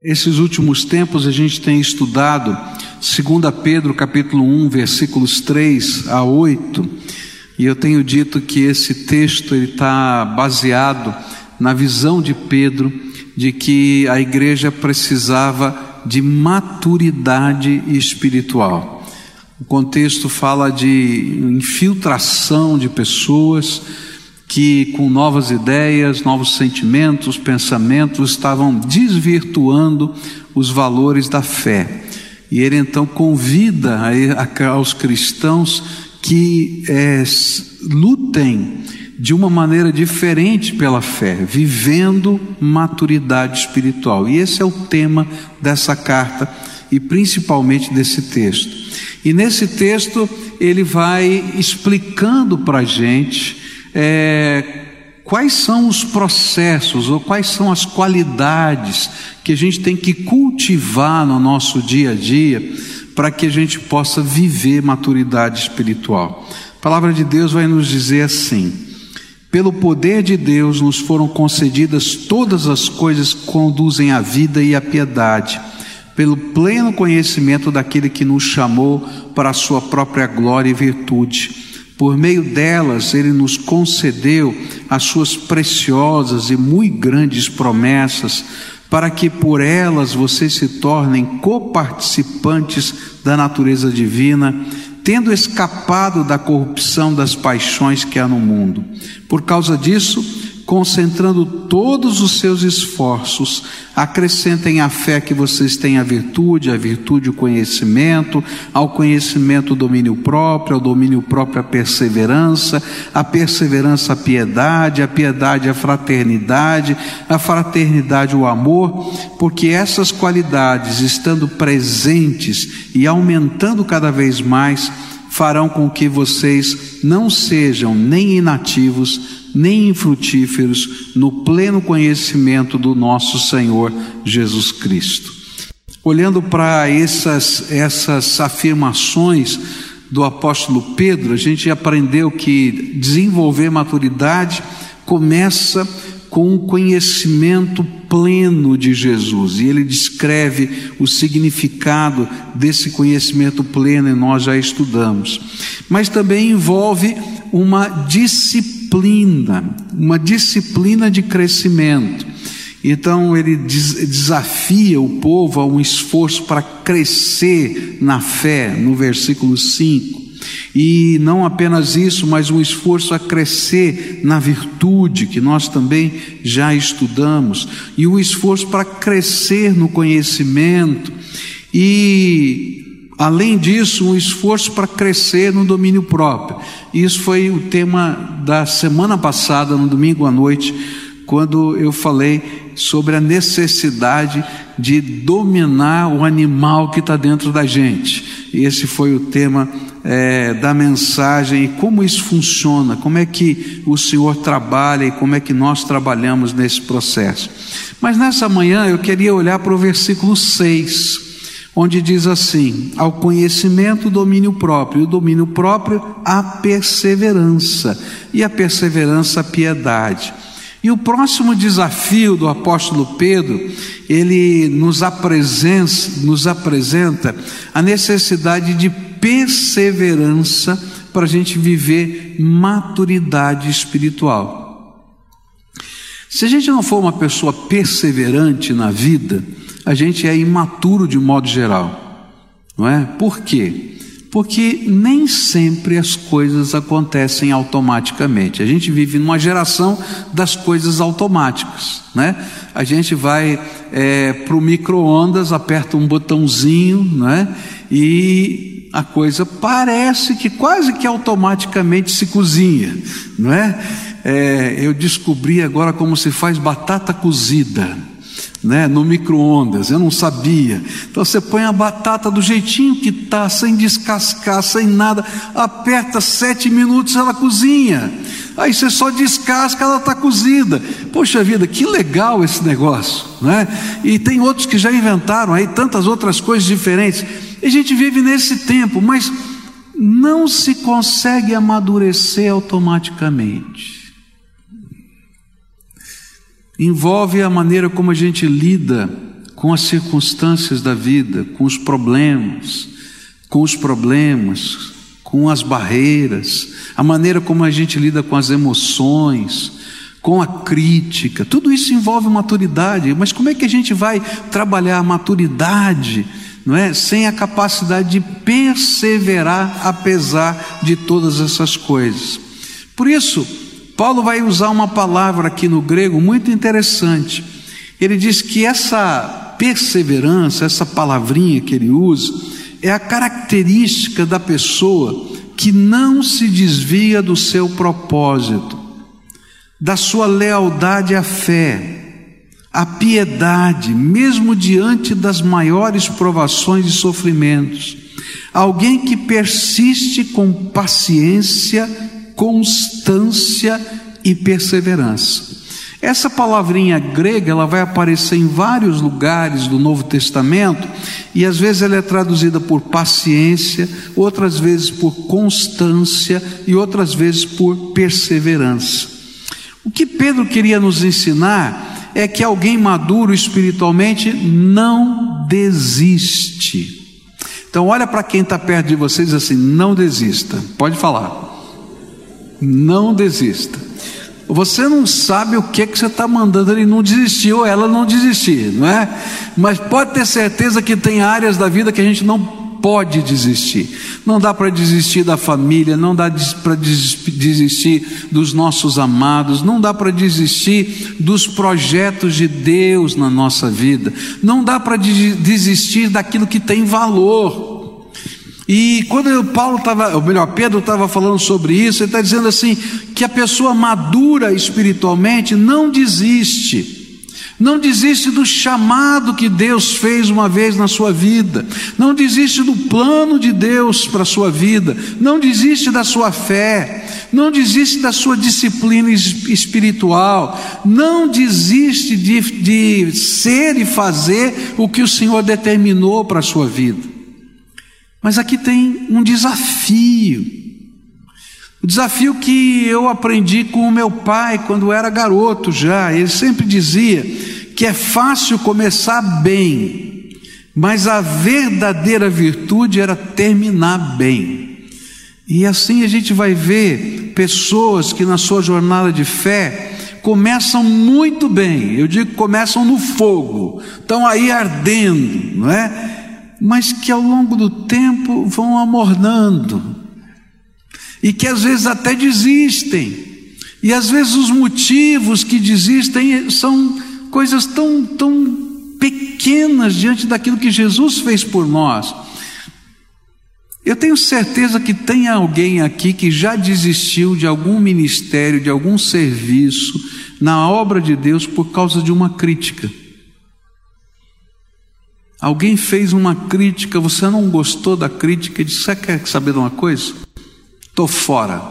Esses últimos tempos a gente tem estudado 2 Pedro capítulo 1, versículos 3 a 8, e eu tenho dito que esse texto está baseado na visão de Pedro de que a igreja precisava de maturidade espiritual. O contexto fala de infiltração de pessoas, que com novas ideias, novos sentimentos, pensamentos estavam desvirtuando os valores da fé. E ele então convida aos cristãos que é, lutem de uma maneira diferente pela fé, vivendo maturidade espiritual. E esse é o tema dessa carta e principalmente desse texto. E nesse texto ele vai explicando para a gente é, quais são os processos ou quais são as qualidades que a gente tem que cultivar no nosso dia a dia para que a gente possa viver maturidade espiritual. A palavra de Deus vai nos dizer assim: pelo poder de Deus nos foram concedidas todas as coisas que conduzem à vida e à piedade, pelo pleno conhecimento daquele que nos chamou para a sua própria glória e virtude por meio delas, Ele nos concedeu as suas preciosas e muito grandes promessas, para que por elas vocês se tornem coparticipantes da natureza divina, tendo escapado da corrupção das paixões que há no mundo. Por causa disso, concentrando todos os seus esforços, acrescentem à fé que vocês têm a virtude, a virtude o conhecimento, ao conhecimento o domínio próprio, ao domínio próprio a perseverança, a perseverança a piedade, a piedade a fraternidade, a fraternidade o amor, porque essas qualidades, estando presentes e aumentando cada vez mais, farão com que vocês não sejam nem inativos, nem infrutíferos no pleno conhecimento do nosso Senhor Jesus Cristo. Olhando para essas, essas afirmações do apóstolo Pedro, a gente aprendeu que desenvolver maturidade começa com o conhecimento pleno de Jesus. E ele descreve o significado desse conhecimento pleno e nós já estudamos. Mas também envolve uma disciplina, uma disciplina de crescimento. Então ele desafia o povo a um esforço para crescer na fé, no versículo 5. E não apenas isso, mas um esforço a crescer na virtude, que nós também já estudamos, e um esforço para crescer no conhecimento, e Além disso, um esforço para crescer no domínio próprio. Isso foi o tema da semana passada, no domingo à noite, quando eu falei sobre a necessidade de dominar o animal que está dentro da gente. Esse foi o tema é, da mensagem e como isso funciona, como é que o Senhor trabalha e como é que nós trabalhamos nesse processo. Mas nessa manhã eu queria olhar para o versículo 6 onde diz assim: ao conhecimento, o domínio próprio, o domínio próprio, a perseverança, e a perseverança, a piedade. E o próximo desafio do apóstolo Pedro, ele nos apresenta, nos apresenta a necessidade de perseverança para a gente viver maturidade espiritual. Se a gente não for uma pessoa perseverante na vida, a gente é imaturo de modo geral, não é? Por quê? Porque nem sempre as coisas acontecem automaticamente. A gente vive numa geração das coisas automáticas, né? A gente vai é, para o micro-ondas, aperta um botãozinho, né? E a coisa parece que quase que automaticamente se cozinha, não é? é eu descobri agora como se faz batata cozida né, no micro-ondas, eu não sabia. Então você põe a batata do jeitinho que está, sem descascar, sem nada, aperta sete minutos, ela cozinha. Aí você só descasca, ela está cozida. Poxa vida, que legal esse negócio, né? E tem outros que já inventaram aí tantas outras coisas diferentes. E a gente vive nesse tempo, mas não se consegue amadurecer automaticamente envolve a maneira como a gente lida com as circunstâncias da vida, com os problemas, com os problemas, com as barreiras, a maneira como a gente lida com as emoções, com a crítica, tudo isso envolve maturidade, mas como é que a gente vai trabalhar a maturidade, não é? Sem a capacidade de perseverar apesar de todas essas coisas. Por isso, Paulo vai usar uma palavra aqui no grego muito interessante. Ele diz que essa perseverança, essa palavrinha que ele usa, é a característica da pessoa que não se desvia do seu propósito, da sua lealdade à fé, à piedade, mesmo diante das maiores provações e sofrimentos. Alguém que persiste com paciência, constância e perseverança. Essa palavrinha grega, ela vai aparecer em vários lugares do Novo Testamento, e às vezes ela é traduzida por paciência, outras vezes por constância e outras vezes por perseverança. O que Pedro queria nos ensinar é que alguém maduro espiritualmente não desiste. Então olha para quem está perto de vocês assim, não desista. Pode falar. Não desista. Você não sabe o que, que você está mandando ele não desistir ou ela não desistir, não é? Mas pode ter certeza que tem áreas da vida que a gente não pode desistir. Não dá para desistir da família, não dá para desistir dos nossos amados, não dá para desistir dos projetos de Deus na nossa vida, não dá para desistir daquilo que tem valor. E quando Paulo estava, ou melhor, Pedro estava falando sobre isso, ele está dizendo assim: que a pessoa madura espiritualmente não desiste. Não desiste do chamado que Deus fez uma vez na sua vida. Não desiste do plano de Deus para a sua vida. Não desiste da sua fé. Não desiste da sua disciplina espiritual. Não desiste de, de ser e fazer o que o Senhor determinou para a sua vida. Mas aqui tem um desafio. O desafio que eu aprendi com o meu pai quando era garoto já. Ele sempre dizia que é fácil começar bem, mas a verdadeira virtude era terminar bem. E assim a gente vai ver pessoas que na sua jornada de fé começam muito bem, eu digo que começam no fogo, estão aí ardendo, não é? Mas que ao longo do tempo vão amornando, e que às vezes até desistem, e às vezes os motivos que desistem são coisas tão, tão pequenas diante daquilo que Jesus fez por nós. Eu tenho certeza que tem alguém aqui que já desistiu de algum ministério, de algum serviço na obra de Deus por causa de uma crítica. Alguém fez uma crítica, você não gostou da crítica e disse: Você quer saber de uma coisa? Estou fora.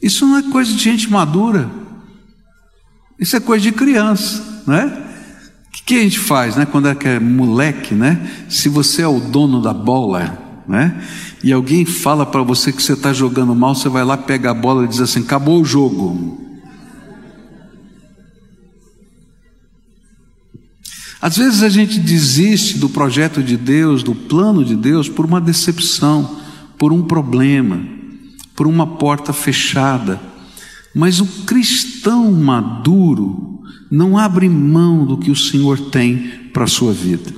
Isso não é coisa de gente madura. Isso é coisa de criança, não é? O que, que a gente faz, né? Quando é que é moleque, né? Se você é o dono da bola, né? E alguém fala para você que você está jogando mal, você vai lá, pega a bola e diz assim: acabou o jogo. Às vezes a gente desiste do projeto de Deus, do plano de Deus, por uma decepção, por um problema, por uma porta fechada. Mas o cristão maduro não abre mão do que o Senhor tem para a sua vida.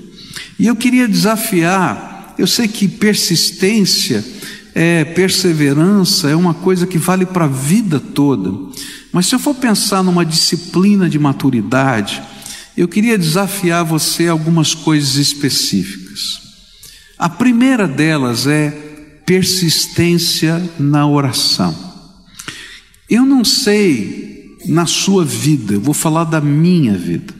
E eu queria desafiar, eu sei que persistência, é, perseverança é uma coisa que vale para a vida toda, mas se eu for pensar numa disciplina de maturidade, eu queria desafiar você algumas coisas específicas. A primeira delas é persistência na oração. Eu não sei na sua vida, eu vou falar da minha vida.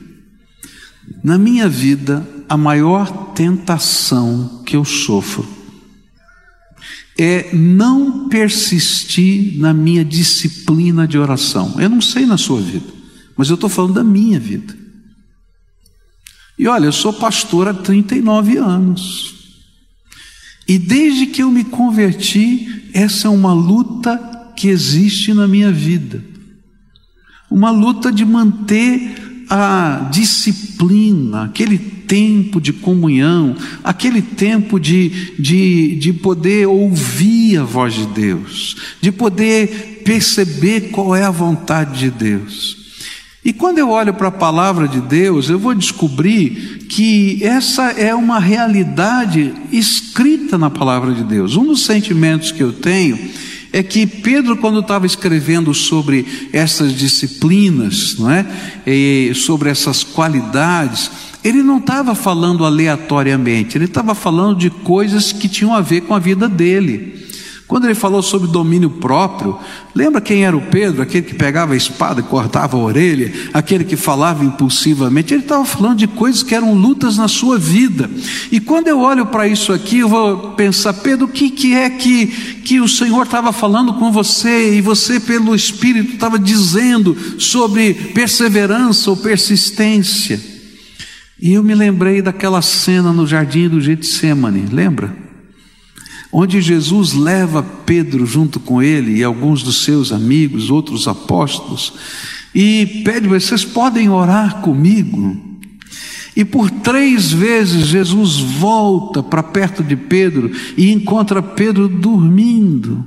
Na minha vida, a maior tentação que eu sofro é não persistir na minha disciplina de oração. Eu não sei na sua vida, mas eu estou falando da minha vida. E olha, eu sou pastor há 39 anos. E desde que eu me converti, essa é uma luta que existe na minha vida. Uma luta de manter a disciplina, aquele tempo de comunhão, aquele tempo de, de, de poder ouvir a voz de Deus, de poder perceber qual é a vontade de Deus. E quando eu olho para a palavra de Deus, eu vou descobrir que essa é uma realidade escrita na palavra de Deus. Um dos sentimentos que eu tenho é que Pedro, quando estava escrevendo sobre essas disciplinas, não é? E sobre essas qualidades, ele não estava falando aleatoriamente, ele estava falando de coisas que tinham a ver com a vida dele. Quando ele falou sobre domínio próprio, lembra quem era o Pedro? Aquele que pegava a espada e cortava a orelha, aquele que falava impulsivamente. Ele estava falando de coisas que eram lutas na sua vida. E quando eu olho para isso aqui, eu vou pensar, Pedro, o que, que é que, que o Senhor estava falando com você e você, pelo Espírito, estava dizendo sobre perseverança ou persistência? E eu me lembrei daquela cena no jardim do Getsemane, lembra? Onde Jesus leva Pedro junto com ele e alguns dos seus amigos, outros apóstolos, e pede: vocês podem orar comigo? E por três vezes Jesus volta para perto de Pedro e encontra Pedro dormindo.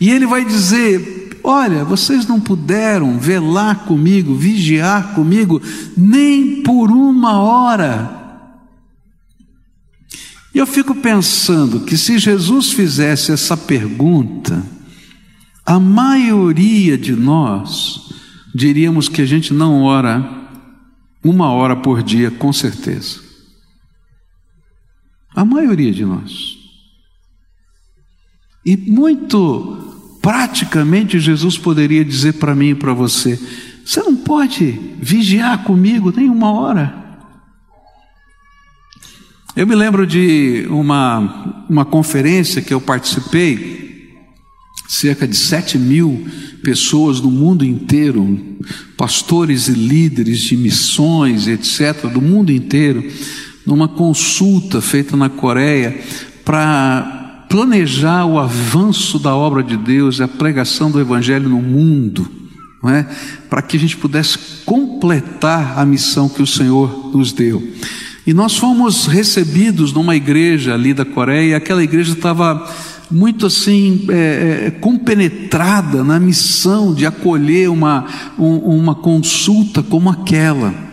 E ele vai dizer: Olha, vocês não puderam velar comigo, vigiar comigo, nem por uma hora. Eu fico pensando que se Jesus fizesse essa pergunta, a maioria de nós diríamos que a gente não ora uma hora por dia, com certeza. A maioria de nós. E muito praticamente Jesus poderia dizer para mim e para você: você não pode vigiar comigo nem uma hora. Eu me lembro de uma, uma conferência que eu participei, cerca de sete mil pessoas no mundo inteiro, pastores e líderes de missões, etc., do mundo inteiro, numa consulta feita na Coreia para planejar o avanço da obra de Deus e a pregação do Evangelho no mundo, é? para que a gente pudesse completar a missão que o Senhor nos deu. E nós fomos recebidos numa igreja ali da Coreia, aquela igreja estava muito assim, é, é, compenetrada na missão de acolher uma, um, uma consulta como aquela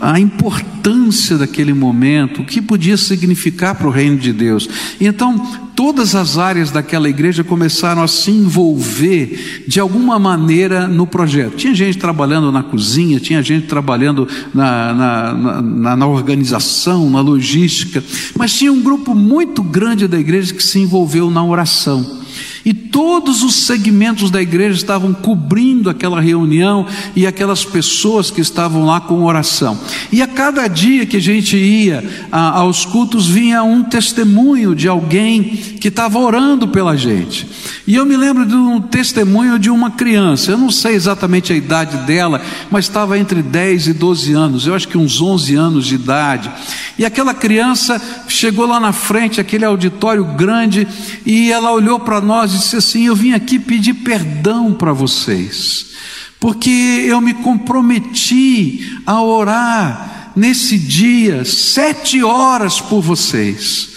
a importância daquele momento, o que podia significar para o reino de Deus. Então, todas as áreas daquela igreja começaram a se envolver de alguma maneira no projeto. Tinha gente trabalhando na cozinha, tinha gente trabalhando na, na, na, na organização, na logística, mas tinha um grupo muito grande da igreja que se envolveu na oração. E todos os segmentos da igreja estavam cobrindo aquela reunião e aquelas pessoas que estavam lá com oração. E a cada dia que a gente ia a, aos cultos, vinha um testemunho de alguém que estava orando pela gente. E eu me lembro de um testemunho de uma criança, eu não sei exatamente a idade dela, mas estava entre 10 e 12 anos, eu acho que uns 11 anos de idade. E aquela criança chegou lá na frente, aquele auditório grande, e ela olhou para nós e disse assim: Eu vim aqui pedir perdão para vocês, porque eu me comprometi a orar nesse dia sete horas por vocês,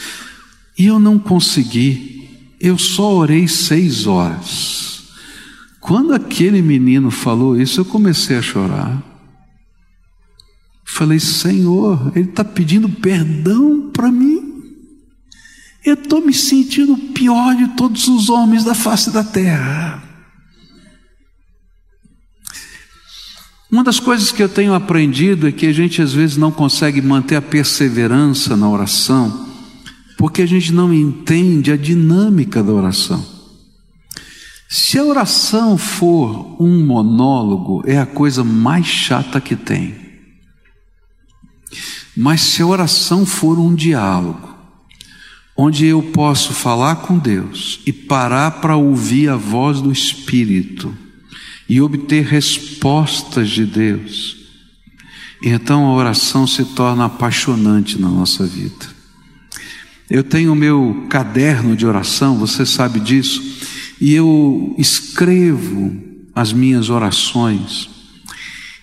e eu não consegui, eu só orei seis horas. Quando aquele menino falou isso, eu comecei a chorar. Falei, Senhor, Ele está pedindo perdão para mim. Eu estou me sentindo o pior de todos os homens da face da terra. Uma das coisas que eu tenho aprendido é que a gente às vezes não consegue manter a perseverança na oração, porque a gente não entende a dinâmica da oração. Se a oração for um monólogo, é a coisa mais chata que tem. Mas se a oração for um diálogo, onde eu posso falar com Deus e parar para ouvir a voz do Espírito e obter respostas de Deus. Então a oração se torna apaixonante na nossa vida. Eu tenho o meu caderno de oração, você sabe disso, e eu escrevo as minhas orações.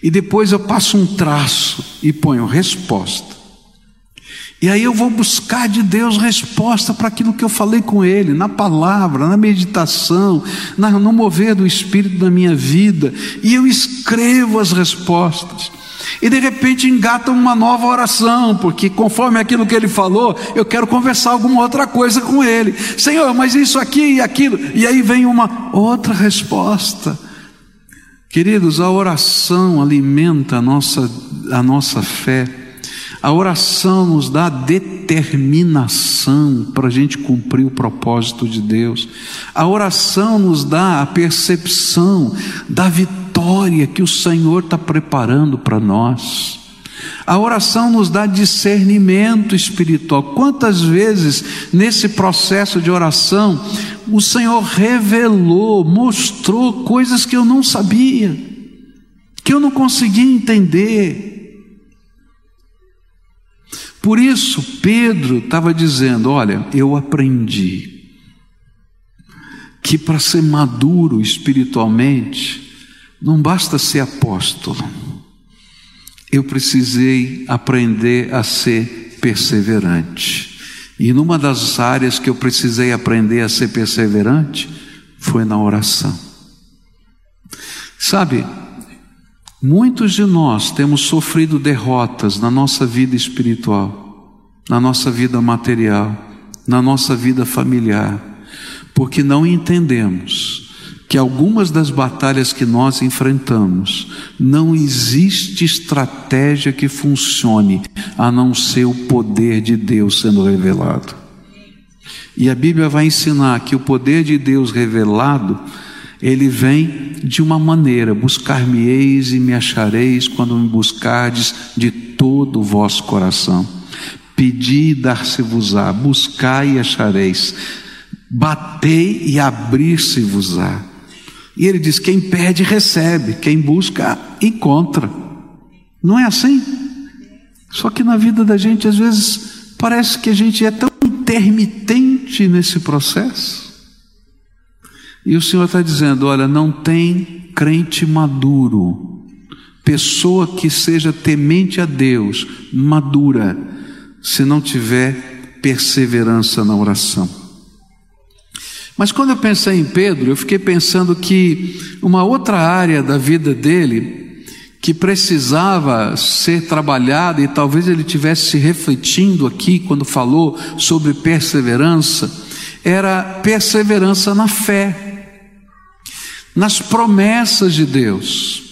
e depois eu passo um traço e ponho resposta. E aí eu vou buscar de Deus resposta para aquilo que eu falei com Ele, na palavra, na meditação, no mover do Espírito na minha vida, e eu escrevo as respostas. E de repente engata uma nova oração, porque conforme aquilo que ele falou, eu quero conversar alguma outra coisa com ele. Senhor, mas isso aqui e aquilo. E aí vem uma outra resposta. Queridos, a oração alimenta a nossa, a nossa fé. A oração nos dá determinação para a gente cumprir o propósito de Deus. A oração nos dá a percepção da vitória que o Senhor está preparando para nós. A oração nos dá discernimento espiritual. Quantas vezes nesse processo de oração o Senhor revelou, mostrou coisas que eu não sabia, que eu não conseguia entender. Por isso, Pedro estava dizendo: Olha, eu aprendi que para ser maduro espiritualmente, não basta ser apóstolo, eu precisei aprender a ser perseverante. E numa das áreas que eu precisei aprender a ser perseverante foi na oração. Sabe, Muitos de nós temos sofrido derrotas na nossa vida espiritual, na nossa vida material, na nossa vida familiar, porque não entendemos que algumas das batalhas que nós enfrentamos não existe estratégia que funcione a não ser o poder de Deus sendo revelado. E a Bíblia vai ensinar que o poder de Deus revelado ele vem de uma maneira: buscar-me-eis e me achareis quando me buscardes de todo o vosso coração. Pedi e dar-se-vos-á, buscai e achareis, batei e abrir-se-vos-á. E ele diz: quem pede, recebe, quem busca, encontra. Não é assim? Só que na vida da gente, às vezes, parece que a gente é tão intermitente nesse processo. E o Senhor está dizendo: olha, não tem crente maduro, pessoa que seja temente a Deus, madura, se não tiver perseverança na oração. Mas quando eu pensei em Pedro, eu fiquei pensando que uma outra área da vida dele, que precisava ser trabalhada, e talvez ele tivesse se refletindo aqui quando falou sobre perseverança, era perseverança na fé nas promessas de Deus,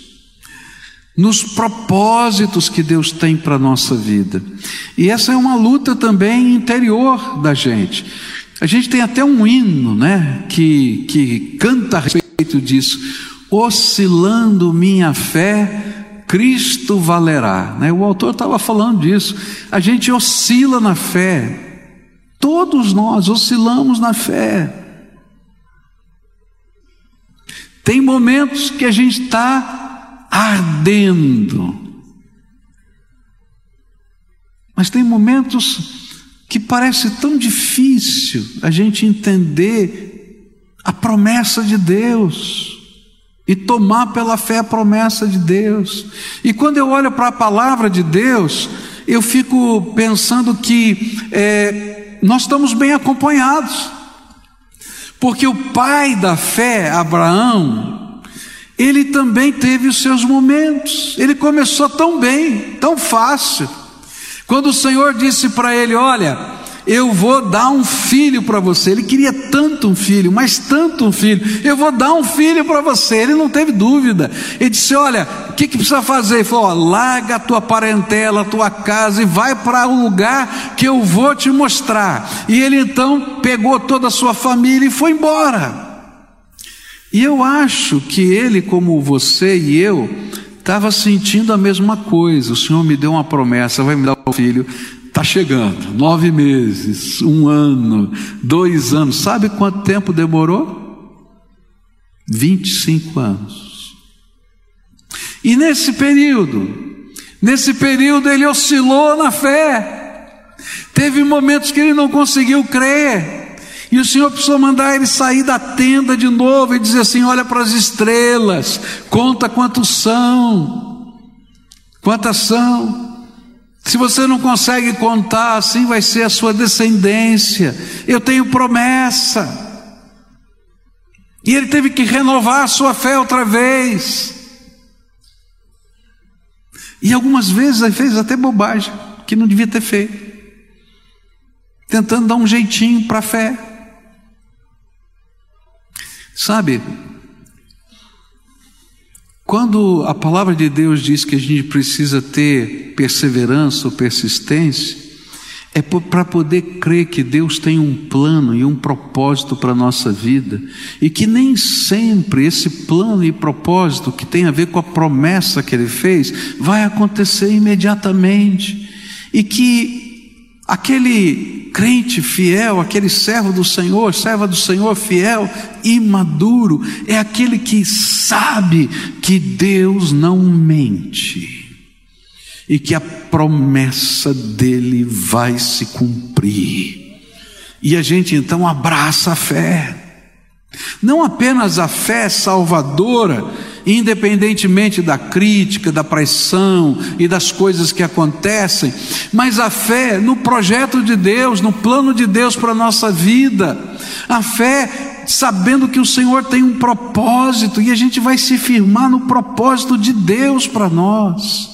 nos propósitos que Deus tem para a nossa vida. E essa é uma luta também interior da gente. A gente tem até um hino, né, que, que canta a respeito disso. Oscilando minha fé, Cristo valerá. Né? O autor estava falando disso. A gente oscila na fé. Todos nós oscilamos na fé. Tem momentos que a gente está ardendo, mas tem momentos que parece tão difícil a gente entender a promessa de Deus e tomar pela fé a promessa de Deus. E quando eu olho para a palavra de Deus, eu fico pensando que é, nós estamos bem acompanhados. Porque o pai da fé, Abraão, ele também teve os seus momentos. Ele começou tão bem, tão fácil. Quando o Senhor disse para ele: Olha, eu vou dar um filho para você. Ele queria tanto um filho, mas tanto um filho. Eu vou dar um filho para você. Ele não teve dúvida. Ele disse: Olha, o que, que precisa fazer? Ele falou: ó, Larga a tua parentela, a tua casa e vai para o um lugar que eu vou te mostrar. E ele então pegou toda a sua família e foi embora. E eu acho que ele, como você e eu, estava sentindo a mesma coisa. O Senhor me deu uma promessa, vai me dar um filho. Está chegando, nove meses, um ano, dois anos. Sabe quanto tempo demorou? 25 anos. E nesse período, nesse período ele oscilou na fé. Teve momentos que ele não conseguiu crer. E o Senhor precisou mandar ele sair da tenda de novo e dizer assim: olha para as estrelas, conta quantos são. Quantas são? Se você não consegue contar, assim vai ser a sua descendência. Eu tenho promessa. E ele teve que renovar a sua fé outra vez. E algumas vezes ele fez até bobagem, que não devia ter feito. Tentando dar um jeitinho para a fé. Sabe, quando a palavra de Deus diz que a gente precisa ter perseverança ou persistência, é para poder crer que Deus tem um plano e um propósito para a nossa vida, e que nem sempre esse plano e propósito que tem a ver com a promessa que Ele fez vai acontecer imediatamente, e que aquele crente fiel, aquele servo do Senhor, serva do Senhor fiel e maduro, é aquele que sabe que Deus não mente e que a promessa dele vai se cumprir. E a gente então abraça a fé. Não apenas a fé salvadora, independentemente da crítica, da pressão e das coisas que acontecem, mas a fé no projeto de Deus, no plano de Deus para a nossa vida, a fé sabendo que o Senhor tem um propósito e a gente vai se firmar no propósito de Deus para nós.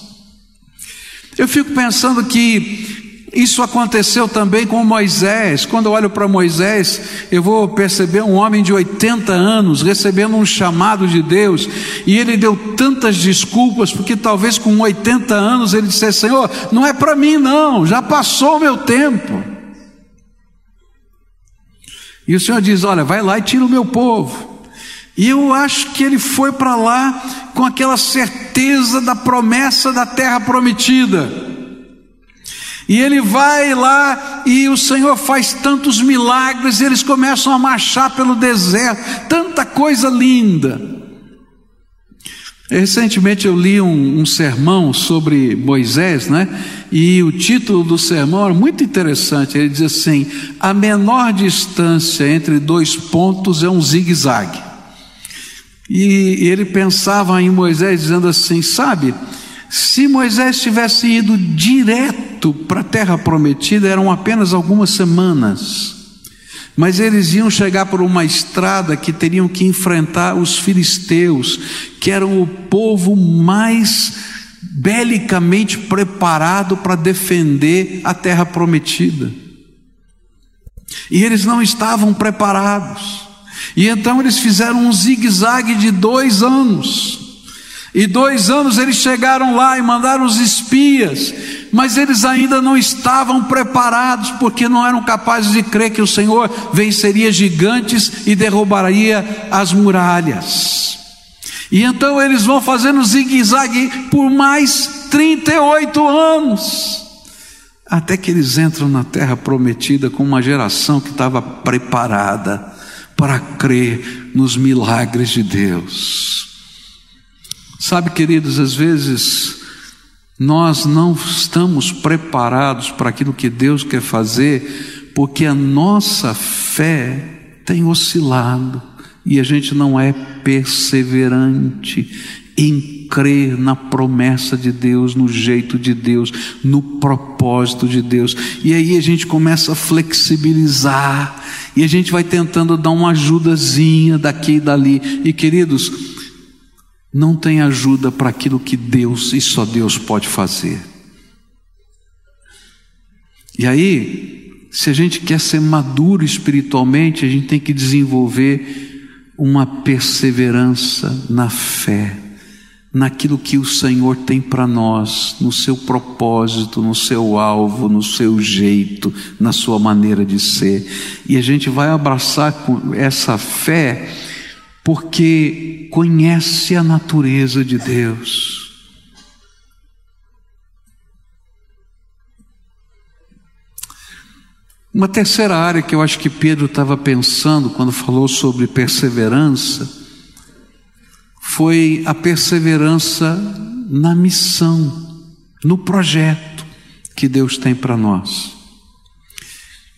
Eu fico pensando que isso aconteceu também com Moisés. Quando eu olho para Moisés, eu vou perceber um homem de 80 anos recebendo um chamado de Deus, e ele deu tantas desculpas, porque talvez com 80 anos ele dissesse: Senhor, não é para mim, não, já passou o meu tempo. E o Senhor diz: Olha, vai lá e tira o meu povo. E eu acho que ele foi para lá com aquela certeza da promessa da terra prometida. E ele vai lá e o Senhor faz tantos milagres, eles começam a marchar pelo deserto, tanta coisa linda. Recentemente eu li um, um, sermão sobre Moisés, né? E o título do sermão é muito interessante. Ele diz assim: a menor distância entre dois pontos é um zigue-zague. E ele pensava em Moisés dizendo assim: sabe, se Moisés tivesse ido direto para a terra prometida, eram apenas algumas semanas. Mas eles iam chegar por uma estrada que teriam que enfrentar os filisteus, que eram o povo mais belicamente preparado para defender a terra prometida. E eles não estavam preparados. E então eles fizeram um zigue-zague de dois anos. E dois anos eles chegaram lá e mandaram os espias, mas eles ainda não estavam preparados, porque não eram capazes de crer que o Senhor venceria gigantes e derrubaria as muralhas. E então eles vão fazendo zigue-zague por mais 38 anos, até que eles entram na terra prometida com uma geração que estava preparada para crer nos milagres de Deus. Sabe, queridos, às vezes nós não estamos preparados para aquilo que Deus quer fazer, porque a nossa fé tem oscilado e a gente não é perseverante em crer na promessa de Deus, no jeito de Deus, no propósito de Deus. E aí a gente começa a flexibilizar e a gente vai tentando dar uma ajudazinha daqui e dali. E queridos, não tem ajuda para aquilo que Deus e só Deus pode fazer. E aí, se a gente quer ser maduro espiritualmente, a gente tem que desenvolver uma perseverança na fé, naquilo que o Senhor tem para nós, no seu propósito, no seu alvo, no seu jeito, na sua maneira de ser. E a gente vai abraçar com essa fé porque conhece a natureza de Deus. Uma terceira área que eu acho que Pedro estava pensando quando falou sobre perseverança foi a perseverança na missão, no projeto que Deus tem para nós.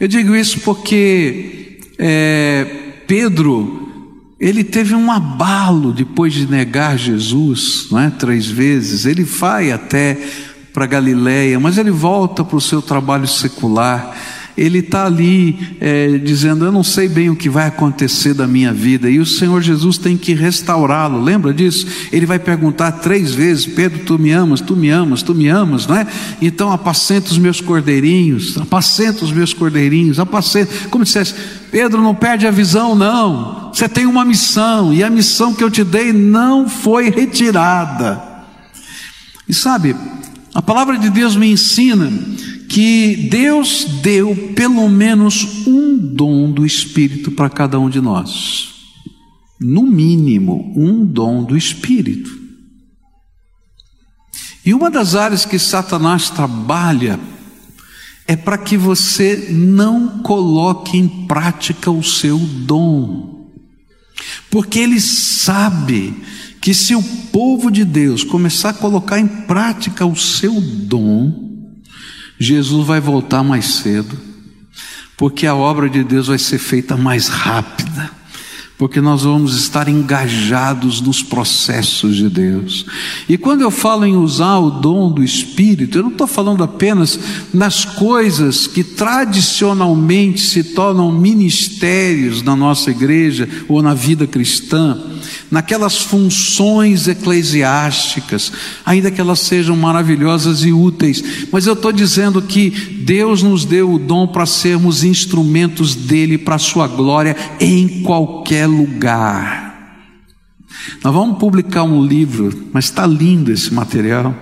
Eu digo isso porque é, Pedro ele teve um abalo depois de negar Jesus, não é? Três vezes. Ele vai até para Galiléia, mas ele volta para o seu trabalho secular ele está ali é, dizendo: Eu não sei bem o que vai acontecer da minha vida, e o Senhor Jesus tem que restaurá-lo. Lembra disso? Ele vai perguntar três vezes: Pedro, tu me amas, tu me amas, tu me amas, não é? Então apacenta os meus cordeirinhos, apacenta os meus cordeirinhos, apacenta. Como dissesse, Pedro, não perde a visão, não. Você tem uma missão, e a missão que eu te dei não foi retirada. E sabe, a palavra de Deus me ensina que Deus deu pelo menos um dom do Espírito para cada um de nós. No mínimo, um dom do Espírito. E uma das áreas que Satanás trabalha é para que você não coloque em prática o seu dom. Porque ele sabe que se o povo de Deus começar a colocar em prática o seu dom, Jesus vai voltar mais cedo, porque a obra de Deus vai ser feita mais rápida, porque nós vamos estar engajados nos processos de Deus. E quando eu falo em usar o dom do Espírito, eu não estou falando apenas nas coisas que tradicionalmente se tornam ministérios na nossa igreja ou na vida cristã naquelas funções eclesiásticas, ainda que elas sejam maravilhosas e úteis, mas eu estou dizendo que Deus nos deu o dom para sermos instrumentos dele para a sua glória em qualquer lugar. Nós vamos publicar um livro, mas está lindo esse material.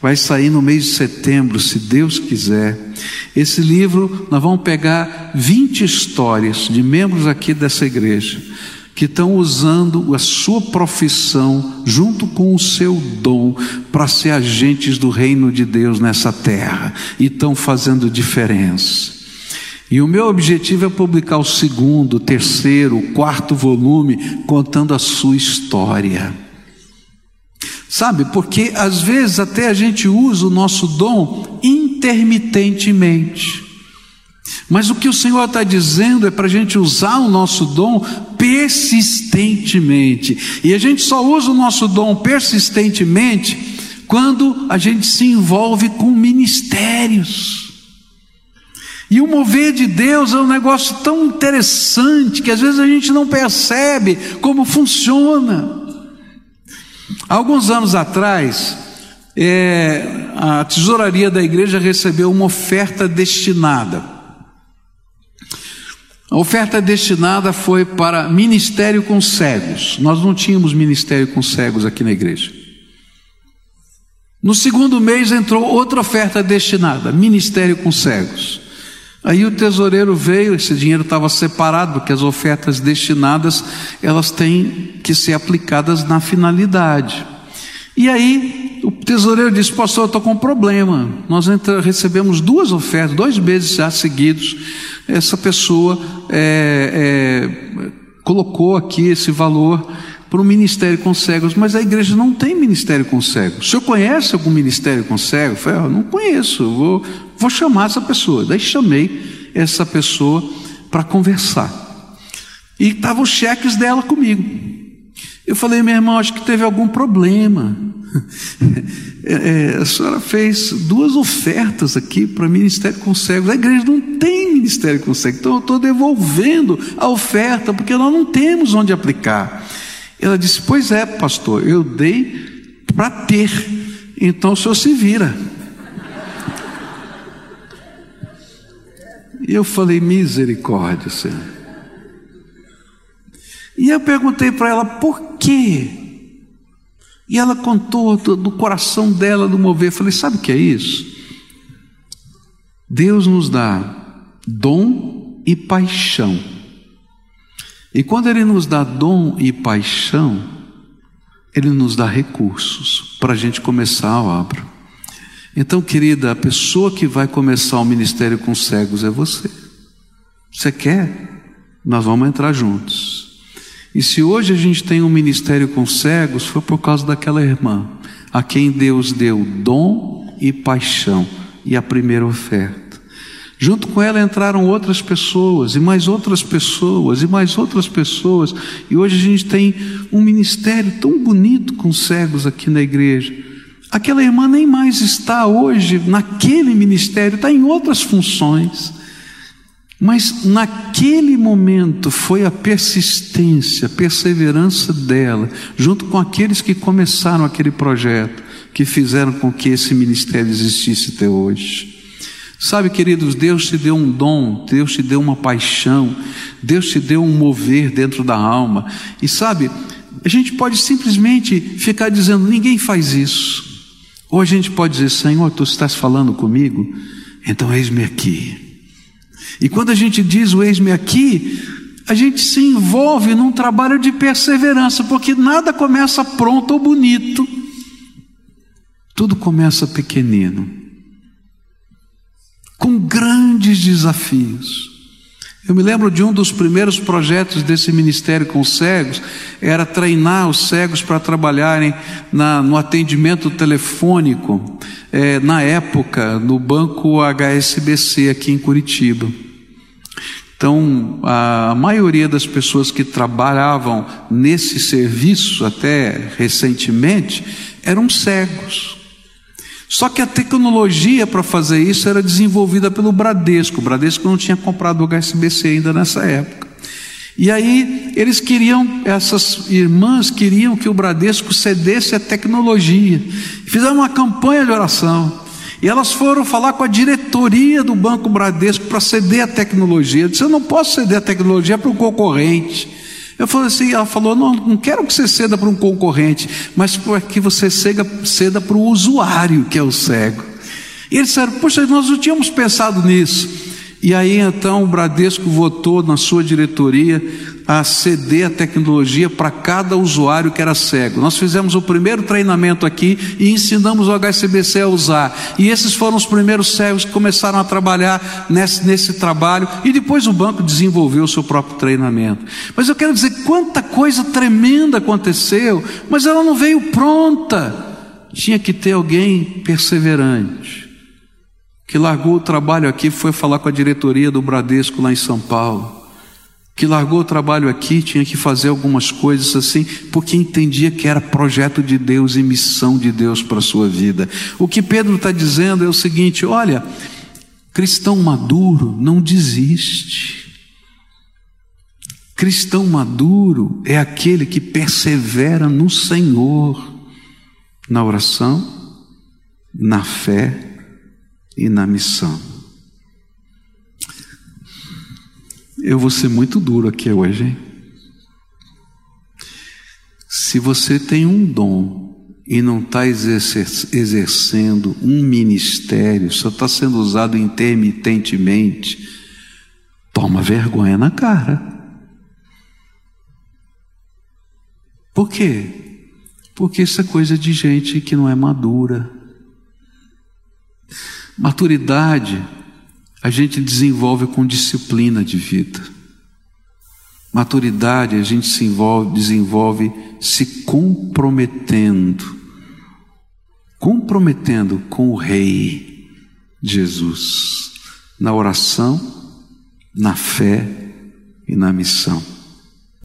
Vai sair no mês de setembro, se Deus quiser. Esse livro, nós vamos pegar 20 histórias de membros aqui dessa igreja que estão usando a sua profissão junto com o seu dom para ser agentes do reino de Deus nessa terra e estão fazendo diferença. E o meu objetivo é publicar o segundo, terceiro, quarto volume contando a sua história. Sabe, porque às vezes até a gente usa o nosso dom intermitentemente. Mas o que o Senhor está dizendo é para a gente usar o nosso dom persistentemente. E a gente só usa o nosso dom persistentemente quando a gente se envolve com ministérios. E o mover de Deus é um negócio tão interessante que às vezes a gente não percebe como funciona. Alguns anos atrás, é, a tesouraria da igreja recebeu uma oferta destinada. A oferta destinada foi para ministério com cegos. Nós não tínhamos ministério com cegos aqui na igreja. No segundo mês entrou outra oferta destinada, ministério com cegos. Aí o tesoureiro veio, esse dinheiro estava separado, porque as ofertas destinadas, elas têm que ser aplicadas na finalidade. E aí o tesoureiro disse, pastor, eu estou com um problema. Nós recebemos duas ofertas, dois meses já seguidos essa pessoa é, é, colocou aqui esse valor para o ministério com cegos, mas a igreja não tem ministério com cegos. O senhor conhece algum ministério com cegos? Eu falei, ah, não conheço, vou, vou chamar essa pessoa. Daí chamei essa pessoa para conversar. E estavam os cheques dela comigo. Eu falei, meu irmão, acho que teve algum problema. É, é, a senhora fez duas ofertas aqui para ministério com cegos. A igreja não tem ministério com cegos, então eu estou devolvendo a oferta, porque nós não temos onde aplicar. Ela disse: Pois é, pastor, eu dei para ter, então o senhor se vira. E eu falei: Misericórdia, Senhor. E eu perguntei para ela: Por quê? E ela contou do, do coração dela, do mover. Eu falei: sabe o que é isso? Deus nos dá dom e paixão. E quando Ele nos dá dom e paixão, Ele nos dá recursos para a gente começar a obra. Então, querida, a pessoa que vai começar o ministério com cegos é você. Você quer? Nós vamos entrar juntos. E se hoje a gente tem um ministério com cegos, foi por causa daquela irmã, a quem Deus deu dom e paixão e a primeira oferta. Junto com ela entraram outras pessoas, e mais outras pessoas, e mais outras pessoas, e hoje a gente tem um ministério tão bonito com cegos aqui na igreja. Aquela irmã nem mais está hoje naquele ministério, está em outras funções. Mas naquele momento foi a persistência, a perseverança dela, junto com aqueles que começaram aquele projeto, que fizeram com que esse ministério existisse até hoje. Sabe, queridos, Deus te deu um dom, Deus te deu uma paixão, Deus te deu um mover dentro da alma. E sabe, a gente pode simplesmente ficar dizendo: ninguém faz isso. Ou a gente pode dizer: Senhor, tu estás falando comigo? Então eis-me aqui. E quando a gente diz o eis-me aqui, a gente se envolve num trabalho de perseverança, porque nada começa pronto ou bonito. Tudo começa pequenino, com grandes desafios. Eu me lembro de um dos primeiros projetos desse ministério com cegos, era treinar os cegos para trabalharem na, no atendimento telefônico, é, na época, no banco HSBC aqui em Curitiba. Então, a maioria das pessoas que trabalhavam nesse serviço até recentemente eram cegos. Só que a tecnologia para fazer isso era desenvolvida pelo Bradesco. O Bradesco não tinha comprado o HSBC ainda nessa época. E aí eles queriam, essas irmãs queriam que o Bradesco cedesse a tecnologia. Fizeram uma campanha de oração. E elas foram falar com a diretoria do Banco Bradesco para ceder a tecnologia. Eu disse: Eu não posso ceder a tecnologia para o concorrente. Eu falei assim, ela falou, não, não quero que você ceda para um concorrente, mas que você ceda, ceda para o usuário, que é o cego. E eles disseram, poxa, nós não tínhamos pensado nisso. E aí então o Bradesco votou na sua diretoria a ceder a tecnologia para cada usuário que era cego. Nós fizemos o primeiro treinamento aqui e ensinamos o HSBC a usar. E esses foram os primeiros cegos que começaram a trabalhar nesse, nesse trabalho e depois o banco desenvolveu o seu próprio treinamento. Mas eu quero dizer quanta coisa tremenda aconteceu, mas ela não veio pronta. Tinha que ter alguém perseverante que largou o trabalho aqui, foi falar com a diretoria do Bradesco lá em São Paulo, que largou o trabalho aqui, tinha que fazer algumas coisas assim, porque entendia que era projeto de Deus e missão de Deus para a sua vida. O que Pedro está dizendo é o seguinte: olha, cristão maduro não desiste. Cristão maduro é aquele que persevera no Senhor, na oração, na fé e na missão. Eu vou ser muito duro aqui hoje, hein? Se você tem um dom e não está exercendo um ministério, só está sendo usado intermitentemente, toma vergonha na cara. Por quê? Porque isso é coisa de gente que não é madura Maturidade a gente desenvolve com disciplina de vida. Maturidade a gente se envolve, desenvolve se comprometendo, comprometendo com o Rei Jesus, na oração, na fé e na missão.